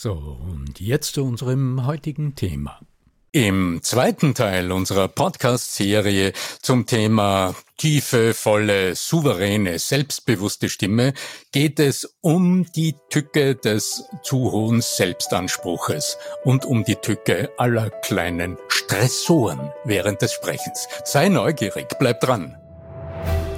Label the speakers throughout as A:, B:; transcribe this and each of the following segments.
A: So, und jetzt zu unserem heutigen Thema. Im zweiten Teil unserer Podcast-Serie zum Thema tiefe, volle, souveräne, selbstbewusste Stimme geht es um die Tücke des zu hohen Selbstanspruches und um die Tücke aller kleinen Stressoren während des Sprechens. Sei neugierig, bleib dran.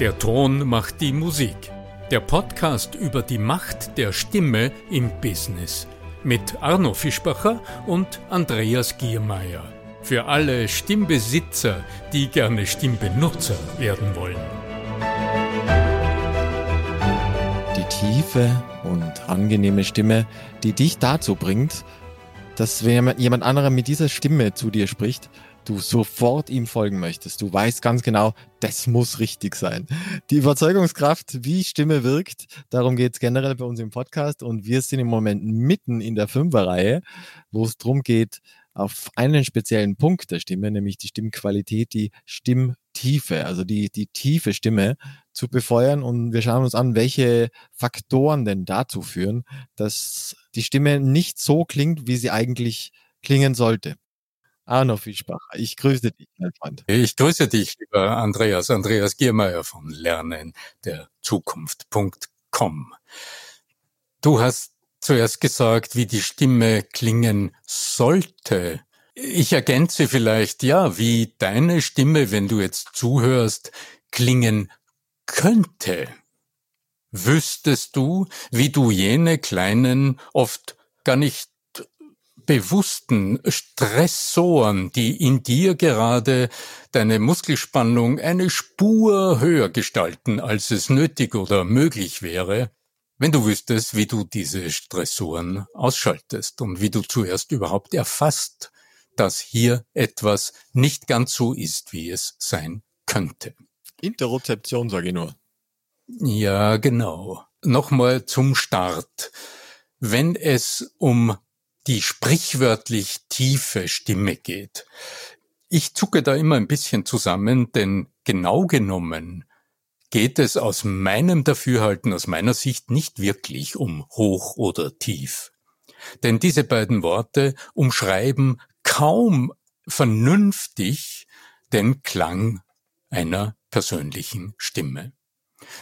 A: Der Ton macht die Musik. Der Podcast über die Macht der Stimme im Business – mit Arno Fischbacher und Andreas Giermeier. Für alle Stimmbesitzer, die gerne Stimmbenutzer werden wollen.
B: Die tiefe und angenehme Stimme, die dich dazu bringt, dass wenn jemand anderer mit dieser Stimme zu dir spricht, du sofort ihm folgen möchtest. Du weißt ganz genau, das muss richtig sein. Die Überzeugungskraft, wie Stimme wirkt, darum geht es generell bei uns im Podcast und wir sind im Moment mitten in der Fünferreihe, wo es darum geht, auf einen speziellen Punkt der Stimme, nämlich die Stimmqualität, die Stimmtiefe, also die, die tiefe Stimme zu befeuern. Und wir schauen uns an, welche Faktoren denn dazu führen, dass die Stimme nicht so klingt, wie sie eigentlich klingen sollte. Arno Fischbacher, ich grüße dich, mein Freund.
A: Ich grüße dich, lieber Andreas, Andreas Giermeier von Lernen der Zukunft.com. Du hast zuerst gesagt, wie die Stimme klingen sollte. Ich ergänze vielleicht, ja, wie deine Stimme, wenn du jetzt zuhörst, klingen könnte. Wüsstest du, wie du jene kleinen, oft gar nicht bewussten Stressoren, die in dir gerade deine Muskelspannung eine Spur höher gestalten, als es nötig oder möglich wäre, wenn du wüsstest, wie du diese Stressoren ausschaltest und wie du zuerst überhaupt erfasst, dass hier etwas nicht ganz so ist, wie es sein könnte.
B: Interozeption, sage ich nur.
A: Ja, genau. Nochmal zum Start. Wenn es um die sprichwörtlich tiefe Stimme geht. Ich zucke da immer ein bisschen zusammen, denn genau genommen geht es aus meinem Dafürhalten, aus meiner Sicht nicht wirklich um hoch oder tief. Denn diese beiden Worte umschreiben kaum vernünftig den Klang einer persönlichen Stimme.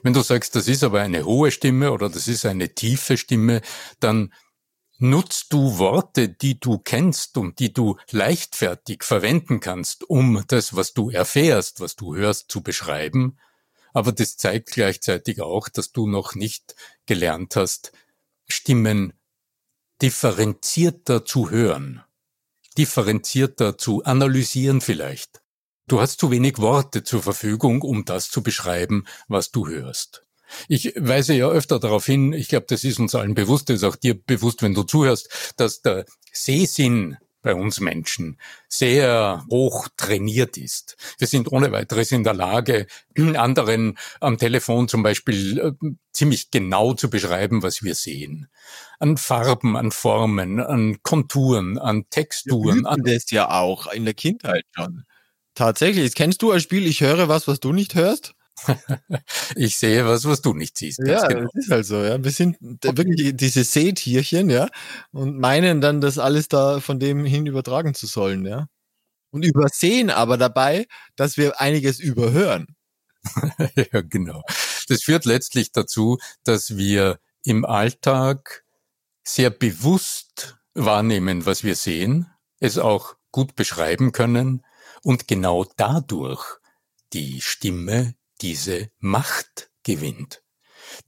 A: Wenn du sagst, das ist aber eine hohe Stimme oder das ist eine tiefe Stimme, dann Nutzt du Worte, die du kennst und die du leichtfertig verwenden kannst, um das, was du erfährst, was du hörst, zu beschreiben? Aber das zeigt gleichzeitig auch, dass du noch nicht gelernt hast, Stimmen differenzierter zu hören, differenzierter zu analysieren vielleicht. Du hast zu wenig Worte zur Verfügung, um das zu beschreiben, was du hörst. Ich weise ja öfter darauf hin, ich glaube, das ist uns allen bewusst, das ist auch dir bewusst, wenn du zuhörst, dass der Sehsinn bei uns Menschen sehr hoch trainiert ist. Wir sind ohne weiteres in der Lage, anderen am Telefon zum Beispiel äh, ziemlich genau zu beschreiben, was wir sehen. An Farben, an Formen, an Konturen, an Texturen. Wir
B: an das ja auch in der Kindheit schon. Tatsächlich. Kennst du ein Spiel, ich höre was, was du nicht hörst?
A: Ich sehe was, was du nicht siehst.
B: Ja, genau. das ist halt so, ja. Wir sind wirklich diese Sehtierchen, ja, und meinen dann, das alles da von dem hin übertragen zu sollen, ja. Und übersehen aber dabei, dass wir einiges überhören.
A: ja, genau. Das führt letztlich dazu, dass wir im Alltag sehr bewusst wahrnehmen, was wir sehen, es auch gut beschreiben können und genau dadurch die Stimme diese Macht gewinnt.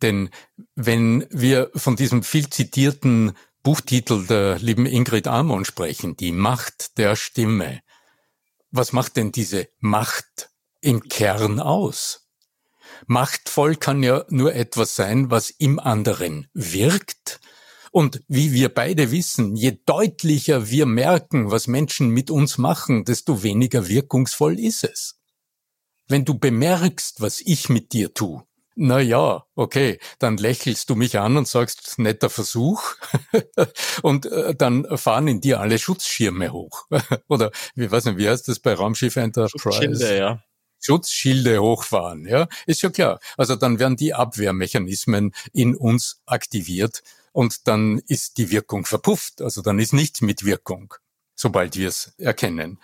A: Denn wenn wir von diesem viel zitierten Buchtitel der lieben Ingrid Amon sprechen, die Macht der Stimme, was macht denn diese Macht im Kern aus? Machtvoll kann ja nur etwas sein, was im anderen wirkt. Und wie wir beide wissen, je deutlicher wir merken, was Menschen mit uns machen, desto weniger wirkungsvoll ist es. Wenn du bemerkst, was ich mit dir tu, na ja, okay, dann lächelst du mich an und sagst, netter Versuch. und äh, dann fahren in dir alle Schutzschirme hoch. Oder wie weiß nicht, wie heißt das bei Raumschiff Enterprise? Schutzschilde, ja. Schutzschilde hochfahren, ja, ist ja klar. Also dann werden die Abwehrmechanismen in uns aktiviert und dann ist die Wirkung verpufft. Also dann ist nichts mit Wirkung, sobald wir es erkennen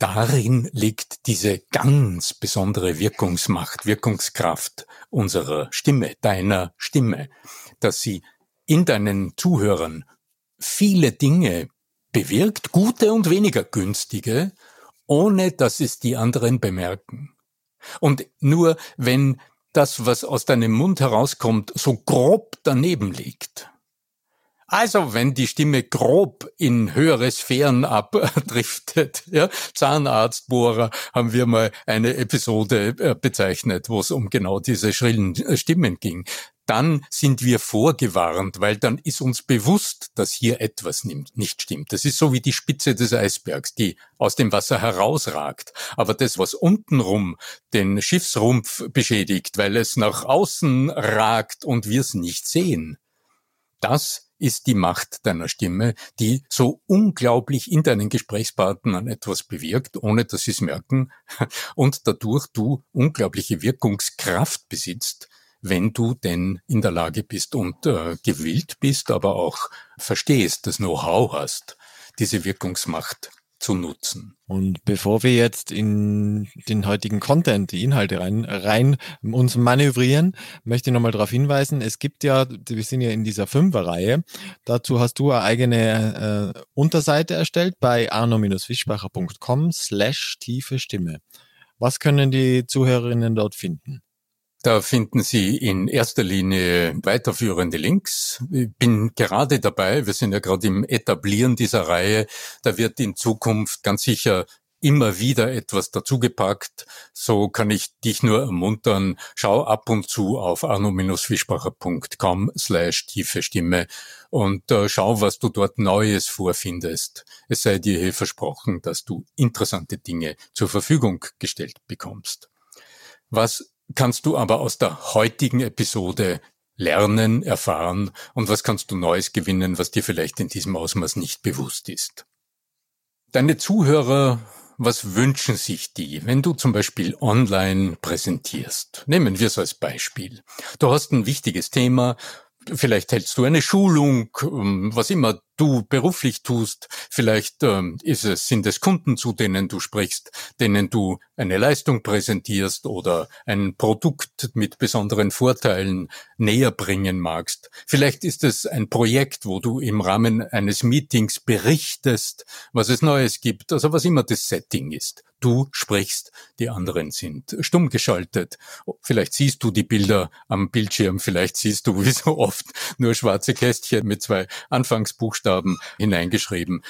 A: darin liegt diese ganz besondere Wirkungsmacht, Wirkungskraft unserer Stimme, deiner Stimme, dass sie in deinen Zuhörern viele Dinge bewirkt, gute und weniger günstige, ohne dass es die anderen bemerken. Und nur wenn das, was aus deinem Mund herauskommt, so grob daneben liegt, also wenn die Stimme grob in höhere Sphären abdriftet, ja, Zahnarztbohrer haben wir mal eine Episode äh, bezeichnet, wo es um genau diese schrillen äh, Stimmen ging. Dann sind wir vorgewarnt, weil dann ist uns bewusst, dass hier etwas nicht stimmt. Das ist so wie die Spitze des Eisbergs, die aus dem Wasser herausragt. Aber das, was untenrum den Schiffsrumpf beschädigt, weil es nach außen ragt und wir es nicht sehen, das ist die Macht deiner Stimme, die so unglaublich in deinen Gesprächspartnern etwas bewirkt, ohne dass sie es merken, und dadurch du unglaubliche Wirkungskraft besitzt, wenn du denn in der Lage bist und äh, gewillt bist, aber auch verstehst, das Know-how hast, diese Wirkungsmacht zu nutzen.
B: Und bevor wir jetzt in den heutigen Content, die Inhalte rein, rein uns manövrieren, möchte ich nochmal darauf hinweisen, es gibt ja, wir sind ja in dieser Fünferreihe, dazu hast du eine eigene äh, Unterseite erstellt bei arno-fischbacher.com slash tiefe Stimme. Was können die Zuhörerinnen dort finden?
A: Da finden Sie in erster Linie weiterführende Links. Ich bin gerade dabei, wir sind ja gerade im Etablieren dieser Reihe, da wird in Zukunft ganz sicher immer wieder etwas dazugepackt. So kann ich dich nur ermuntern, schau ab und zu auf arno-fischbacher.com slash tiefe Stimme und äh, schau, was du dort Neues vorfindest. Es sei dir hier versprochen, dass du interessante Dinge zur Verfügung gestellt bekommst. Was kannst du aber aus der heutigen Episode lernen, erfahren und was kannst du Neues gewinnen, was dir vielleicht in diesem Ausmaß nicht bewusst ist. Deine Zuhörer, was wünschen sich die, wenn du zum Beispiel online präsentierst? Nehmen wir es als Beispiel. Du hast ein wichtiges Thema, Vielleicht hältst du eine Schulung, ähm, was immer du beruflich tust. Vielleicht ähm, ist es, sind es Kunden, zu denen du sprichst, denen du eine Leistung präsentierst oder ein Produkt mit besonderen Vorteilen näher bringen magst. Vielleicht ist es ein Projekt, wo du im Rahmen eines Meetings berichtest, was es Neues gibt, also was immer das Setting ist. Du sprichst, die anderen sind stumm geschaltet. Vielleicht siehst du die Bilder am Bildschirm, vielleicht siehst du wie so oft nur schwarze Kästchen mit zwei Anfangsbuchstaben hineingeschrieben.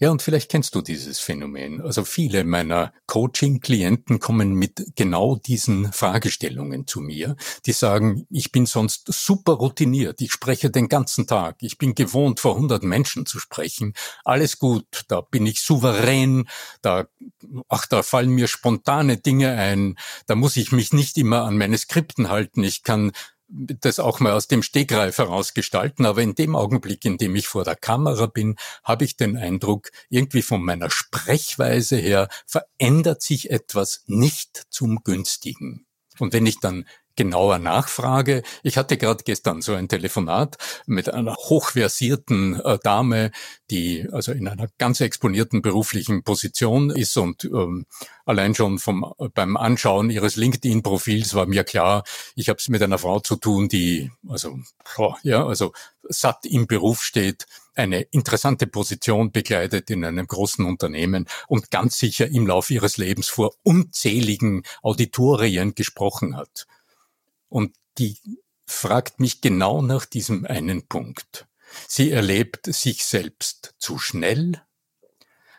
A: Ja, und vielleicht kennst du dieses Phänomen. Also viele meiner Coaching-Klienten kommen mit genau diesen Fragestellungen zu mir. Die sagen, ich bin sonst super routiniert, ich spreche den ganzen Tag, ich bin gewohnt, vor 100 Menschen zu sprechen. Alles gut, da bin ich souverän, da, ach, da fallen mir spontane Dinge ein, da muss ich mich nicht immer an meine Skripten halten, ich kann das auch mal aus dem Stegreif herausgestalten, aber in dem Augenblick, in dem ich vor der Kamera bin, habe ich den Eindruck, irgendwie von meiner Sprechweise her verändert sich etwas nicht zum Günstigen. Und wenn ich dann genauer nachfrage. Ich hatte gerade gestern so ein Telefonat mit einer hochversierten äh, Dame, die also in einer ganz exponierten beruflichen Position ist und ähm, allein schon vom beim Anschauen ihres LinkedIn-Profils war mir klar, ich habe es mit einer Frau zu tun, die also ja also satt im Beruf steht, eine interessante Position begleitet in einem großen Unternehmen und ganz sicher im Lauf ihres Lebens vor unzähligen Auditorien gesprochen hat. Und die fragt mich genau nach diesem einen Punkt. Sie erlebt sich selbst zu schnell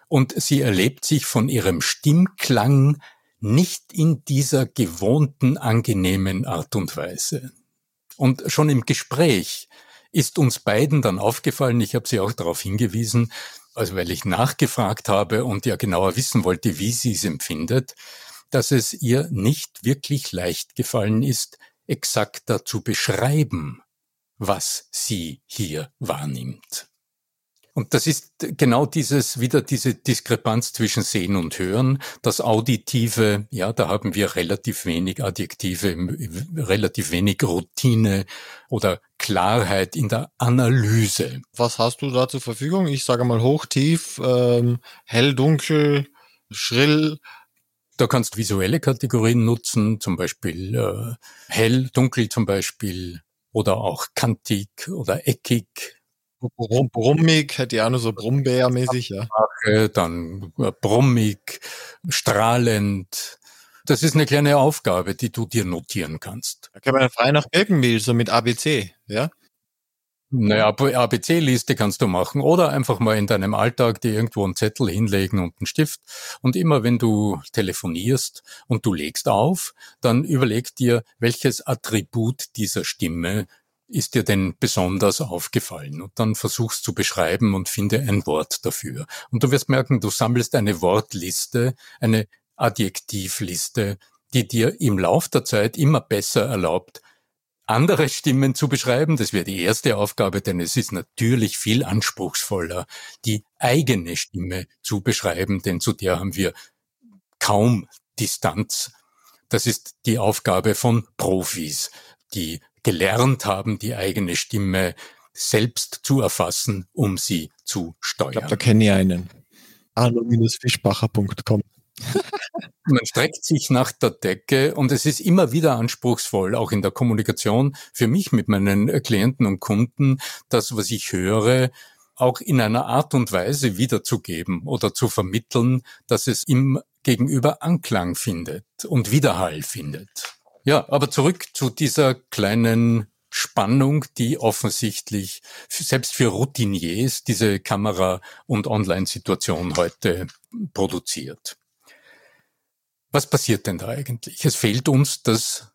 A: und sie erlebt sich von ihrem Stimmklang nicht in dieser gewohnten, angenehmen Art und Weise. Und schon im Gespräch ist uns beiden dann aufgefallen, ich habe sie auch darauf hingewiesen, also weil ich nachgefragt habe und ja genauer wissen wollte, wie sie es empfindet, dass es ihr nicht wirklich leicht gefallen ist, exakter zu beschreiben, was sie hier wahrnimmt. Und das ist genau dieses, wieder diese Diskrepanz zwischen Sehen und Hören. Das Auditive, ja, da haben wir relativ wenig Adjektive, relativ wenig Routine oder Klarheit in der Analyse.
B: Was hast du da zur Verfügung? Ich sage mal hoch, tief, ähm, hell, dunkel, schrill,
A: da kannst du visuelle Kategorien nutzen, zum Beispiel äh, hell, dunkel zum Beispiel oder auch kantig oder eckig.
B: Brum, brummig, hätte ja auch nur so Brummbärmäßig, ja.
A: Dann äh, brummig, strahlend. Das ist eine kleine Aufgabe, die du dir notieren kannst.
B: Da kann man frei nach Birkenmehl, so mit ABC, ja?
A: Naja, ABC-Liste kannst du machen oder einfach mal in deinem Alltag dir irgendwo einen Zettel hinlegen und einen Stift. Und immer wenn du telefonierst und du legst auf, dann überleg dir, welches Attribut dieser Stimme ist dir denn besonders aufgefallen? Und dann versuchst zu beschreiben und finde ein Wort dafür. Und du wirst merken, du sammelst eine Wortliste, eine Adjektivliste, die dir im Lauf der Zeit immer besser erlaubt, andere Stimmen zu beschreiben. Das wäre die erste Aufgabe, denn es ist natürlich viel anspruchsvoller, die eigene Stimme zu beschreiben, denn zu der haben wir kaum Distanz. Das ist die Aufgabe von Profis, die gelernt haben, die eigene Stimme selbst zu erfassen, um sie zu steuern. Ich
B: glaube, da kenne ich einen. arno-fischbacher.com
A: man streckt sich nach der Decke und es ist immer wieder anspruchsvoll, auch in der Kommunikation für mich mit meinen Klienten und Kunden, das, was ich höre, auch in einer Art und Weise wiederzugeben oder zu vermitteln, dass es im Gegenüber Anklang findet und Widerhall findet. Ja, aber zurück zu dieser kleinen Spannung, die offensichtlich selbst für Routiniers diese Kamera- und Online-Situation heute produziert. Was passiert denn da eigentlich? Es fehlt uns das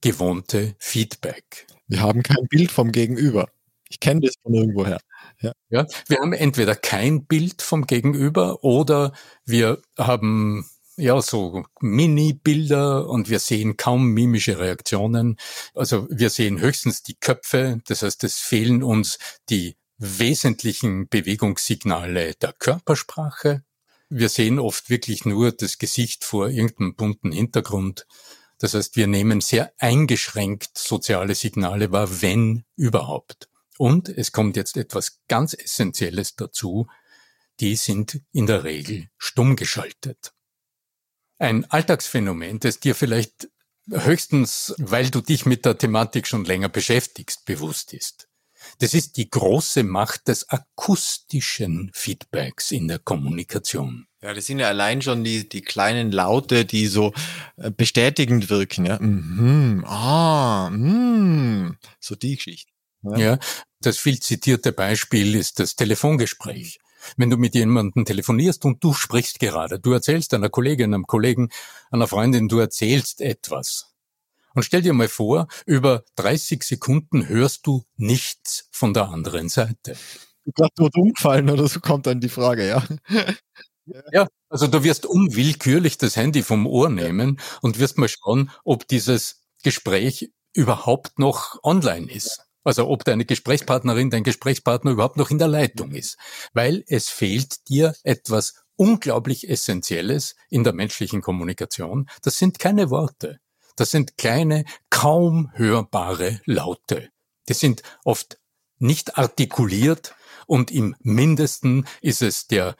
A: gewohnte Feedback.
B: Wir haben kein Bild vom Gegenüber. Ich kenne das von irgendwoher.
A: Ja. ja, wir haben entweder kein Bild vom Gegenüber oder wir haben ja so Mini-Bilder und wir sehen kaum mimische Reaktionen. Also wir sehen höchstens die Köpfe. Das heißt, es fehlen uns die wesentlichen Bewegungssignale der Körpersprache. Wir sehen oft wirklich nur das Gesicht vor irgendeinem bunten Hintergrund. Das heißt, wir nehmen sehr eingeschränkt soziale Signale wahr, wenn überhaupt. Und es kommt jetzt etwas ganz Essentielles dazu. Die sind in der Regel stumm geschaltet. Ein Alltagsphänomen, das dir vielleicht höchstens, weil du dich mit der Thematik schon länger beschäftigst, bewusst ist. Das ist die große Macht des akustischen Feedbacks in der Kommunikation.
B: Ja, das sind ja allein schon die, die kleinen Laute, die so äh, bestätigend wirken. Ja, mhm, ah, mm, so die Geschichte.
A: Ja. ja, das viel zitierte Beispiel ist das Telefongespräch. Wenn du mit jemandem telefonierst und du sprichst gerade, du erzählst einer Kollegin, einem Kollegen, einer Freundin, du erzählst etwas. Und stell dir mal vor, über 30 Sekunden hörst du nichts von der anderen Seite.
B: Du gerade tot umfallen oder so kommt dann die Frage, ja.
A: Ja, also du wirst unwillkürlich das Handy vom Ohr nehmen und wirst mal schauen, ob dieses Gespräch überhaupt noch online ist. Also ob deine Gesprächspartnerin, dein Gesprächspartner überhaupt noch in der Leitung ist. Weil es fehlt dir etwas unglaublich Essentielles in der menschlichen Kommunikation. Das sind keine Worte. Das sind kleine, kaum hörbare Laute. Die sind oft nicht artikuliert und im mindesten ist es der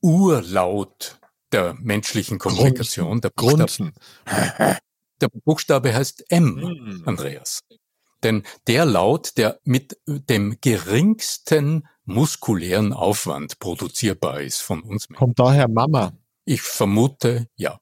A: Urlaut der menschlichen Kommunikation. Der Buchstabe, der Buchstabe heißt M, hm. Andreas. Denn der Laut, der mit dem geringsten muskulären Aufwand produzierbar ist von uns.
B: Kommt daher Mama?
A: Ich vermute, ja.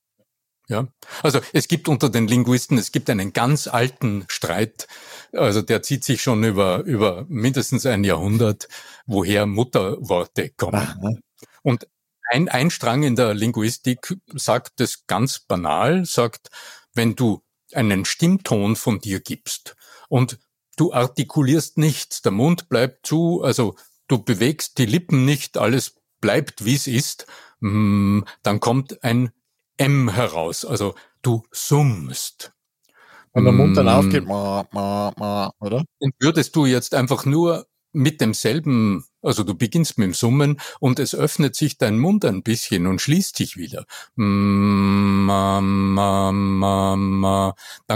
A: Ja, also es gibt unter den Linguisten, es gibt einen ganz alten Streit, also der zieht sich schon über, über mindestens ein Jahrhundert, woher Mutterworte kommen. Aha. Und ein, ein Strang in der Linguistik sagt es ganz banal, sagt, wenn du einen Stimmton von dir gibst und du artikulierst nichts, der Mund bleibt zu, also du bewegst die Lippen nicht, alles bleibt wie es ist, mm, dann kommt ein M heraus, also du summst.
B: Wenn der Mund dann mm. aufgeht, ma, ma, ma, oder?
A: Und würdest du jetzt einfach nur mit demselben, also du beginnst mit dem Summen und es öffnet sich dein Mund ein bisschen und schließt sich wieder. Dann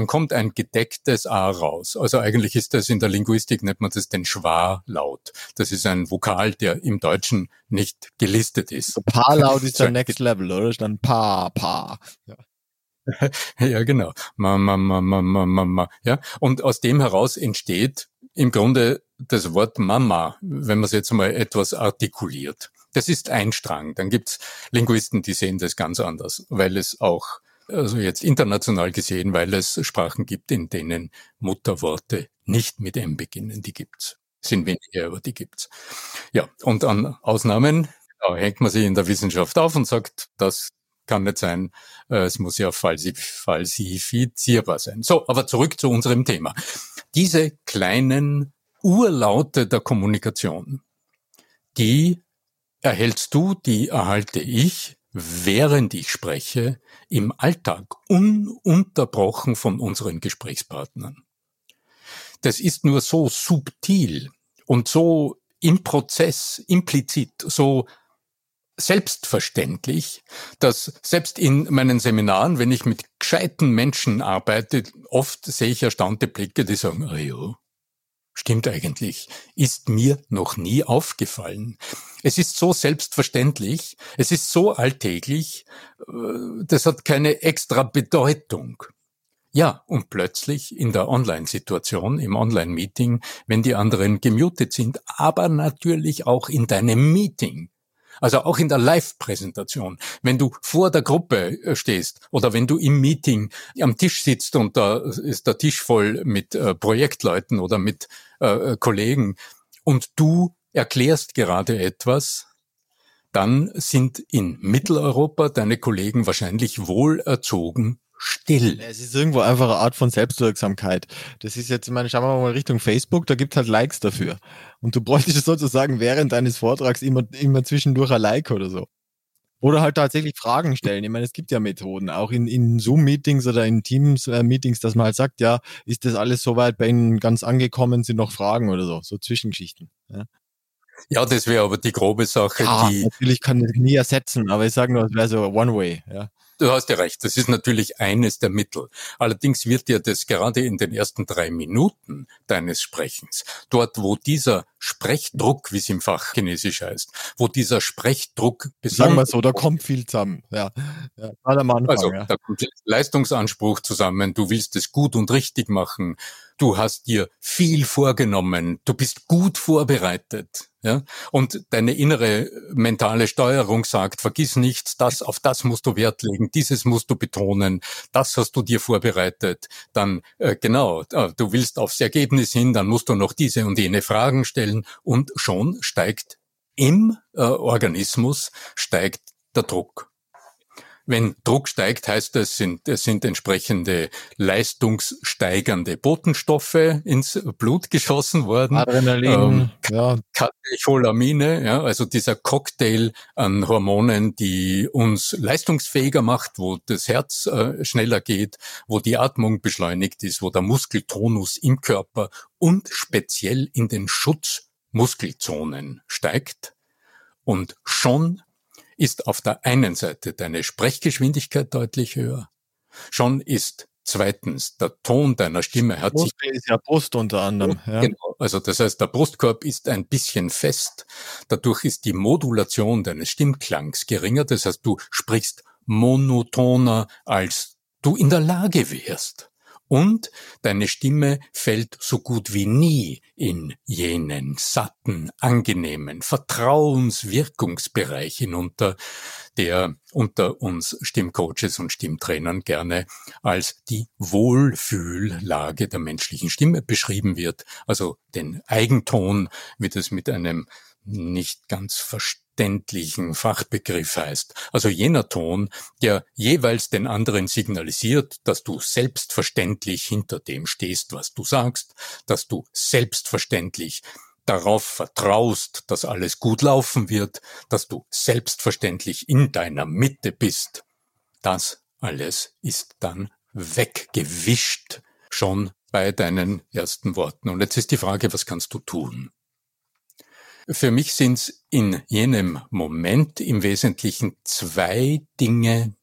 A: kommt ein gedecktes A raus. Also eigentlich ist das in der Linguistik, nennt man das den Schwa-Laut. Das ist ein Vokal, der im Deutschen nicht gelistet ist.
B: Pa-Laut ist der Next Level, oder? Ist dann Pa, Pa. Ja.
A: ja, genau. Ma, ma, ma, ma, ma, ma, ma. Ja. Und aus dem heraus entsteht im Grunde das Wort Mama, wenn man es jetzt mal etwas artikuliert. Das ist ein Strang. Dann gibt's Linguisten, die sehen das ganz anders, weil es auch, also jetzt international gesehen, weil es Sprachen gibt, in denen Mutterworte nicht mit M beginnen. Die gibt's. Sind wenige, aber die gibt's. Ja, und an Ausnahmen da hängt man sich in der Wissenschaft auf und sagt, das kann nicht sein. Äh, es muss ja falsifizierbar sein. So, aber zurück zu unserem Thema. Diese kleinen Urlaute der Kommunikation, die erhältst du, die erhalte ich, während ich spreche, im Alltag ununterbrochen von unseren Gesprächspartnern. Das ist nur so subtil und so im Prozess implizit, so selbstverständlich, dass selbst in meinen Seminaren, wenn ich mit gescheiten Menschen arbeite, oft sehe ich erstaunte Blicke, die sagen, ah ja, Stimmt eigentlich. Ist mir noch nie aufgefallen. Es ist so selbstverständlich, es ist so alltäglich, äh, das hat keine extra Bedeutung. Ja, und plötzlich in der Online-Situation, im Online-Meeting, wenn die anderen gemutet sind, aber natürlich auch in deinem Meeting, also auch in der Live-Präsentation, wenn du vor der Gruppe äh, stehst oder wenn du im Meeting am Tisch sitzt und da ist der Tisch voll mit äh, Projektleuten oder mit äh, Kollegen und du erklärst gerade etwas, dann sind in Mitteleuropa deine Kollegen wahrscheinlich wohl erzogen still.
B: Es ist irgendwo einfach eine Art von Selbstwirksamkeit. Das ist jetzt, ich meine, schauen wir mal Richtung Facebook, da gibt halt Likes dafür. Und du bräuchtest sozusagen während deines Vortrags immer, immer zwischendurch ein Like oder so. Oder halt tatsächlich Fragen stellen. Ich meine, es gibt ja Methoden, auch in, in Zoom-Meetings oder in Teams-Meetings, dass man halt sagt, ja, ist das alles soweit bei Ihnen ganz angekommen, sind noch Fragen oder so, so Zwischengeschichten. Ja.
A: Ja, das wäre aber die grobe Sache.
B: Ja,
A: die
B: natürlich kann ich nie ersetzen, aber ich sage nur, es wäre so One-Way. Ja.
A: Du hast ja recht, das ist natürlich eines der Mittel. Allerdings wird dir das gerade in den ersten drei Minuten deines Sprechens, dort wo dieser Sprechdruck, wie es im Fach Chinesisch heißt, wo dieser Sprechdruck
B: Sagen wir so, da kommt viel zusammen. Ja, ja am Anfang,
A: also
B: ja.
A: da kommt Leistungsanspruch zusammen, du willst es gut und richtig machen, du hast dir viel vorgenommen, du bist gut vorbereitet. Ja? Und deine innere mentale Steuerung sagt, vergiss nichts, das, auf das musst du Wert legen, dieses musst du betonen, das hast du dir vorbereitet. Dann, äh, genau, äh, du willst aufs Ergebnis hin, dann musst du noch diese und jene Fragen stellen und schon steigt im äh, Organismus steigt der Druck. Wenn Druck steigt, heißt das, sind, es sind entsprechende leistungssteigernde Botenstoffe ins Blut geschossen worden.
B: Adrenalin,
A: ähm, ja. Katecholamine, ja, also dieser Cocktail an Hormonen, die uns leistungsfähiger macht, wo das Herz äh, schneller geht, wo die Atmung beschleunigt ist, wo der Muskeltonus im Körper und speziell in den Schutzmuskelzonen steigt. Und schon ist auf der einen Seite deine Sprechgeschwindigkeit deutlich höher. Schon ist Zweitens, der Ton deiner Stimme hat
B: Muskel sich. ist ja Brust unter anderem. Ja.
A: Genau. Also das heißt, der Brustkorb ist ein bisschen fest. Dadurch ist die Modulation deines Stimmklangs geringer. Das heißt, du sprichst monotoner, als du in der Lage wärst und deine Stimme fällt so gut wie nie in jenen satten, angenehmen Vertrauenswirkungsbereich hinunter, der unter uns Stimmcoaches und Stimmtrainern gerne als die Wohlfühllage der menschlichen Stimme beschrieben wird, also den Eigenton, wie das mit einem nicht ganz verständlichen Fachbegriff heißt. Also jener Ton, der jeweils den anderen signalisiert, dass du selbstverständlich hinter dem stehst, was du sagst, dass du selbstverständlich darauf vertraust, dass alles gut laufen wird, dass du selbstverständlich in deiner Mitte bist. Das alles ist dann weggewischt schon bei deinen ersten Worten. Und jetzt ist die Frage, was kannst du tun? Für mich sind es in jenem Moment im Wesentlichen zwei Dinge,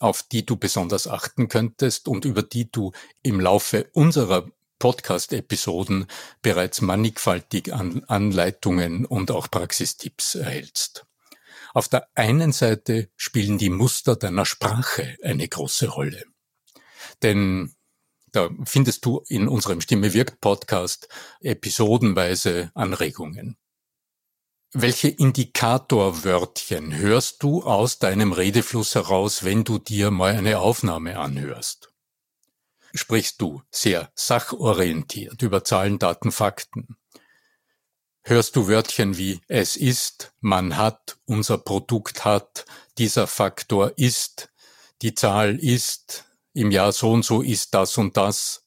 A: auf die du besonders achten könntest und über die du im Laufe unserer Podcast-Episoden bereits mannigfaltig an Anleitungen und auch Praxistipps erhältst. Auf der einen Seite spielen die Muster deiner Sprache eine große Rolle. Denn da findest du in unserem Stimme wirkt Podcast episodenweise Anregungen. Welche Indikatorwörtchen hörst du aus deinem Redefluss heraus, wenn du dir mal eine Aufnahme anhörst? Sprichst du sehr sachorientiert über Zahlen, Daten, Fakten? Hörst du Wörtchen wie es ist, man hat, unser Produkt hat, dieser Faktor ist, die Zahl ist, im Jahr so und so ist das und das.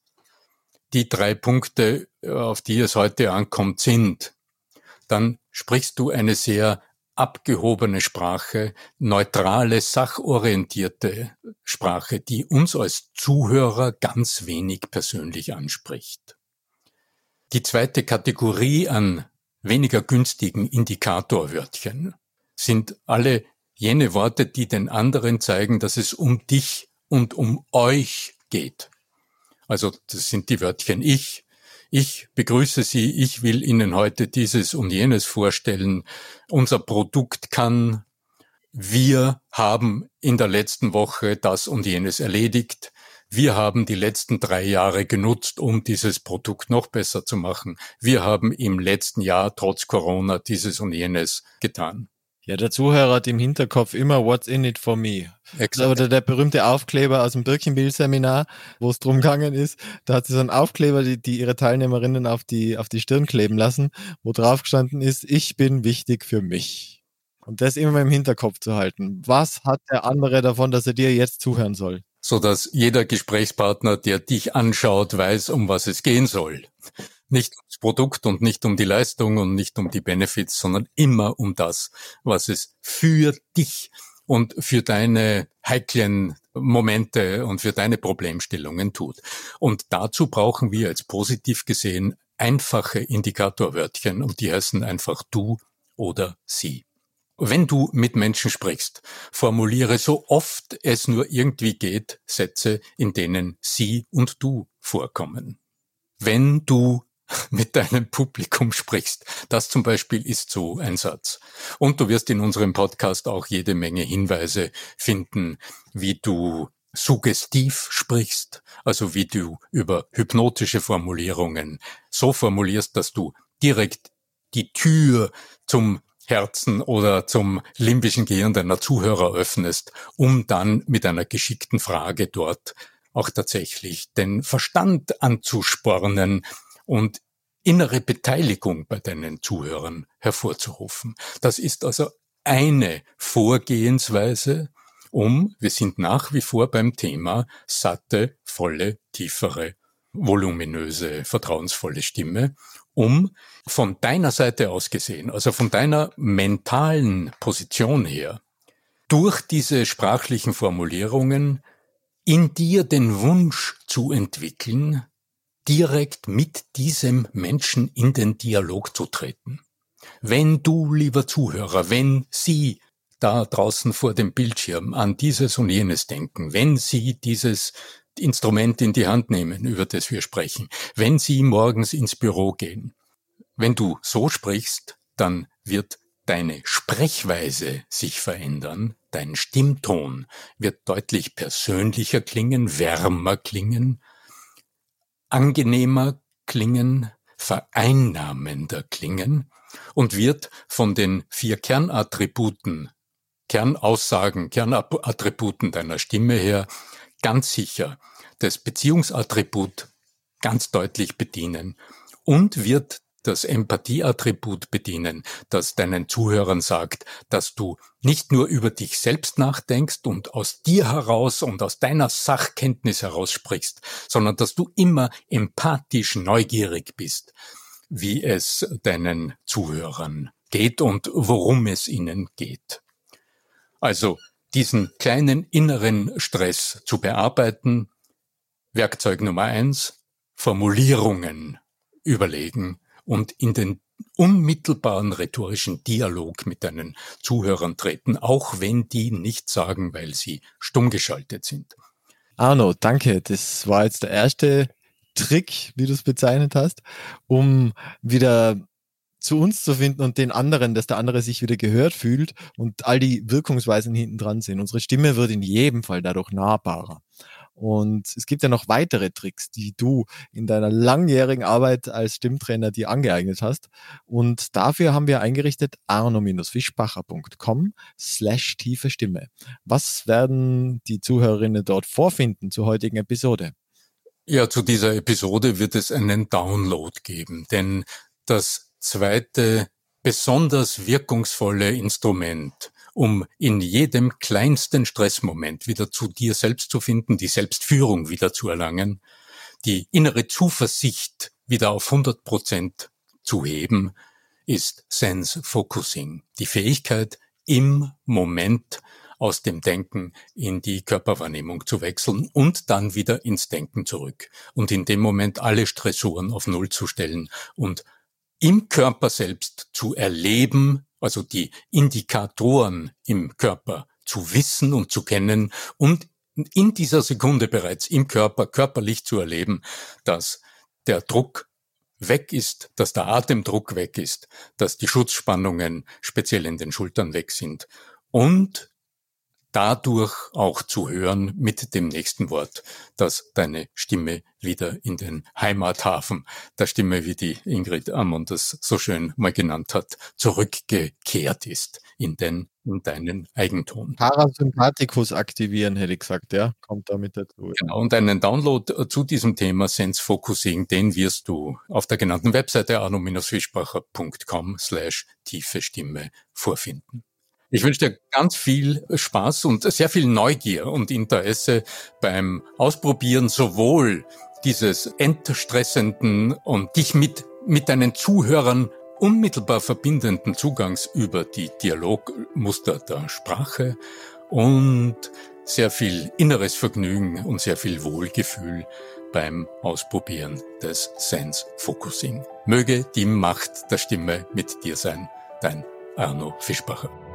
A: Die drei Punkte, auf die es heute ankommt, sind dann sprichst du eine sehr abgehobene Sprache, neutrale, sachorientierte Sprache, die uns als Zuhörer ganz wenig persönlich anspricht. Die zweite Kategorie an weniger günstigen Indikatorwörtchen sind alle jene Worte, die den anderen zeigen, dass es um dich und um euch geht. Also das sind die Wörtchen ich, ich begrüße Sie, ich will Ihnen heute dieses und jenes vorstellen. Unser Produkt kann, wir haben in der letzten Woche das und jenes erledigt. Wir haben die letzten drei Jahre genutzt, um dieses Produkt noch besser zu machen. Wir haben im letzten Jahr trotz Corona dieses und jenes getan.
B: Ja, der Zuhörer hat im Hinterkopf immer What's in it for me. Exakt. Oder der berühmte Aufkleber aus dem Birkenbill-Seminar, wo es drum gegangen ist, da hat sie so einen Aufkleber, die, die ihre Teilnehmerinnen auf die, auf die Stirn kleben lassen, wo drauf gestanden ist, ich bin wichtig für mich. Und das immer im Hinterkopf zu halten. Was hat der andere davon, dass er dir jetzt zuhören soll?
A: So dass jeder Gesprächspartner, der dich anschaut, weiß, um was es gehen soll nicht ums Produkt und nicht um die Leistung und nicht um die Benefits, sondern immer um das, was es für dich und für deine heiklen Momente und für deine Problemstellungen tut. Und dazu brauchen wir als positiv gesehen einfache Indikatorwörtchen und die heißen einfach du oder sie. Wenn du mit Menschen sprichst, formuliere so oft es nur irgendwie geht Sätze, in denen sie und du vorkommen. Wenn du mit deinem Publikum sprichst. Das zum Beispiel ist so ein Satz. Und du wirst in unserem Podcast auch jede Menge Hinweise finden, wie du suggestiv sprichst, also wie du über hypnotische Formulierungen so formulierst, dass du direkt die Tür zum Herzen oder zum limbischen Gehirn deiner Zuhörer öffnest, um dann mit einer geschickten Frage dort auch tatsächlich den Verstand anzuspornen, und innere Beteiligung bei deinen Zuhörern hervorzurufen. Das ist also eine Vorgehensweise, um, wir sind nach wie vor beim Thema satte, volle, tiefere, voluminöse, vertrauensvolle Stimme, um von deiner Seite aus gesehen, also von deiner mentalen Position her, durch diese sprachlichen Formulierungen in dir den Wunsch zu entwickeln, direkt mit diesem Menschen in den Dialog zu treten. Wenn du, lieber Zuhörer, wenn Sie da draußen vor dem Bildschirm an dieses und jenes denken, wenn Sie dieses Instrument in die Hand nehmen, über das wir sprechen. Wenn Sie morgens ins Büro gehen, wenn du so sprichst, dann wird deine Sprechweise sich verändern, dein Stimmton wird deutlich persönlicher klingen, wärmer klingen, angenehmer klingen, vereinnahmender klingen und wird von den vier Kernattributen, Kernaussagen, Kernattributen deiner Stimme her ganz sicher das Beziehungsattribut ganz deutlich bedienen und wird das Empathieattribut bedienen, das deinen Zuhörern sagt, dass du nicht nur über dich selbst nachdenkst und aus dir heraus und aus deiner Sachkenntnis heraus sprichst, sondern dass du immer empathisch neugierig bist, wie es deinen Zuhörern geht und worum es ihnen geht. Also diesen kleinen inneren Stress zu bearbeiten, Werkzeug Nummer eins, Formulierungen überlegen, und in den unmittelbaren rhetorischen Dialog mit deinen Zuhörern treten, auch wenn die nichts sagen, weil sie stumm geschaltet sind.
B: Arno, danke. Das war jetzt der erste Trick, wie du es bezeichnet hast, um wieder zu uns zu finden und den anderen, dass der andere sich wieder gehört fühlt und all die Wirkungsweisen hinten dran sind. Unsere Stimme wird in jedem Fall dadurch nahbarer. Und es gibt ja noch weitere Tricks, die du in deiner langjährigen Arbeit als Stimmtrainer dir angeeignet hast. Und dafür haben wir eingerichtet arno-fischbacher.com slash tiefe Stimme. Was werden die Zuhörerinnen dort vorfinden zur heutigen Episode?
A: Ja, zu dieser Episode wird es einen Download geben, denn das zweite besonders wirkungsvolle Instrument, um in jedem kleinsten Stressmoment wieder zu dir selbst zu finden, die Selbstführung wieder zu erlangen, die innere Zuversicht wieder auf 100 Prozent zu heben, ist Sense Focusing, die Fähigkeit, im Moment aus dem Denken in die Körperwahrnehmung zu wechseln und dann wieder ins Denken zurück und in dem Moment alle Stressoren auf Null zu stellen und im Körper selbst zu erleben, also die Indikatoren im Körper zu wissen und zu kennen und in dieser Sekunde bereits im Körper körperlich zu erleben, dass der Druck weg ist, dass der Atemdruck weg ist, dass die Schutzspannungen speziell in den Schultern weg sind und dadurch auch zu hören mit dem nächsten Wort, dass deine Stimme wieder in den Heimathafen der Stimme, wie die Ingrid Ammon das so schön mal genannt hat, zurückgekehrt ist in den in deinen Eigenton.
B: Parasympathikus aktivieren, hätte ich gesagt, ja, kommt damit dazu.
A: Genau, und einen Download zu diesem Thema Sense Focusing, den wirst du auf der genannten Webseite arno-fischbacher.com slash tiefe Stimme vorfinden. Ich wünsche dir ganz viel Spaß und sehr viel Neugier und Interesse beim Ausprobieren sowohl dieses entstressenden und dich mit, mit deinen Zuhörern unmittelbar verbindenden Zugangs über die Dialogmuster der Sprache und sehr viel inneres Vergnügen und sehr viel Wohlgefühl beim Ausprobieren des Sense Focusing. Möge die Macht der Stimme mit dir sein, dein Arno Fischbacher.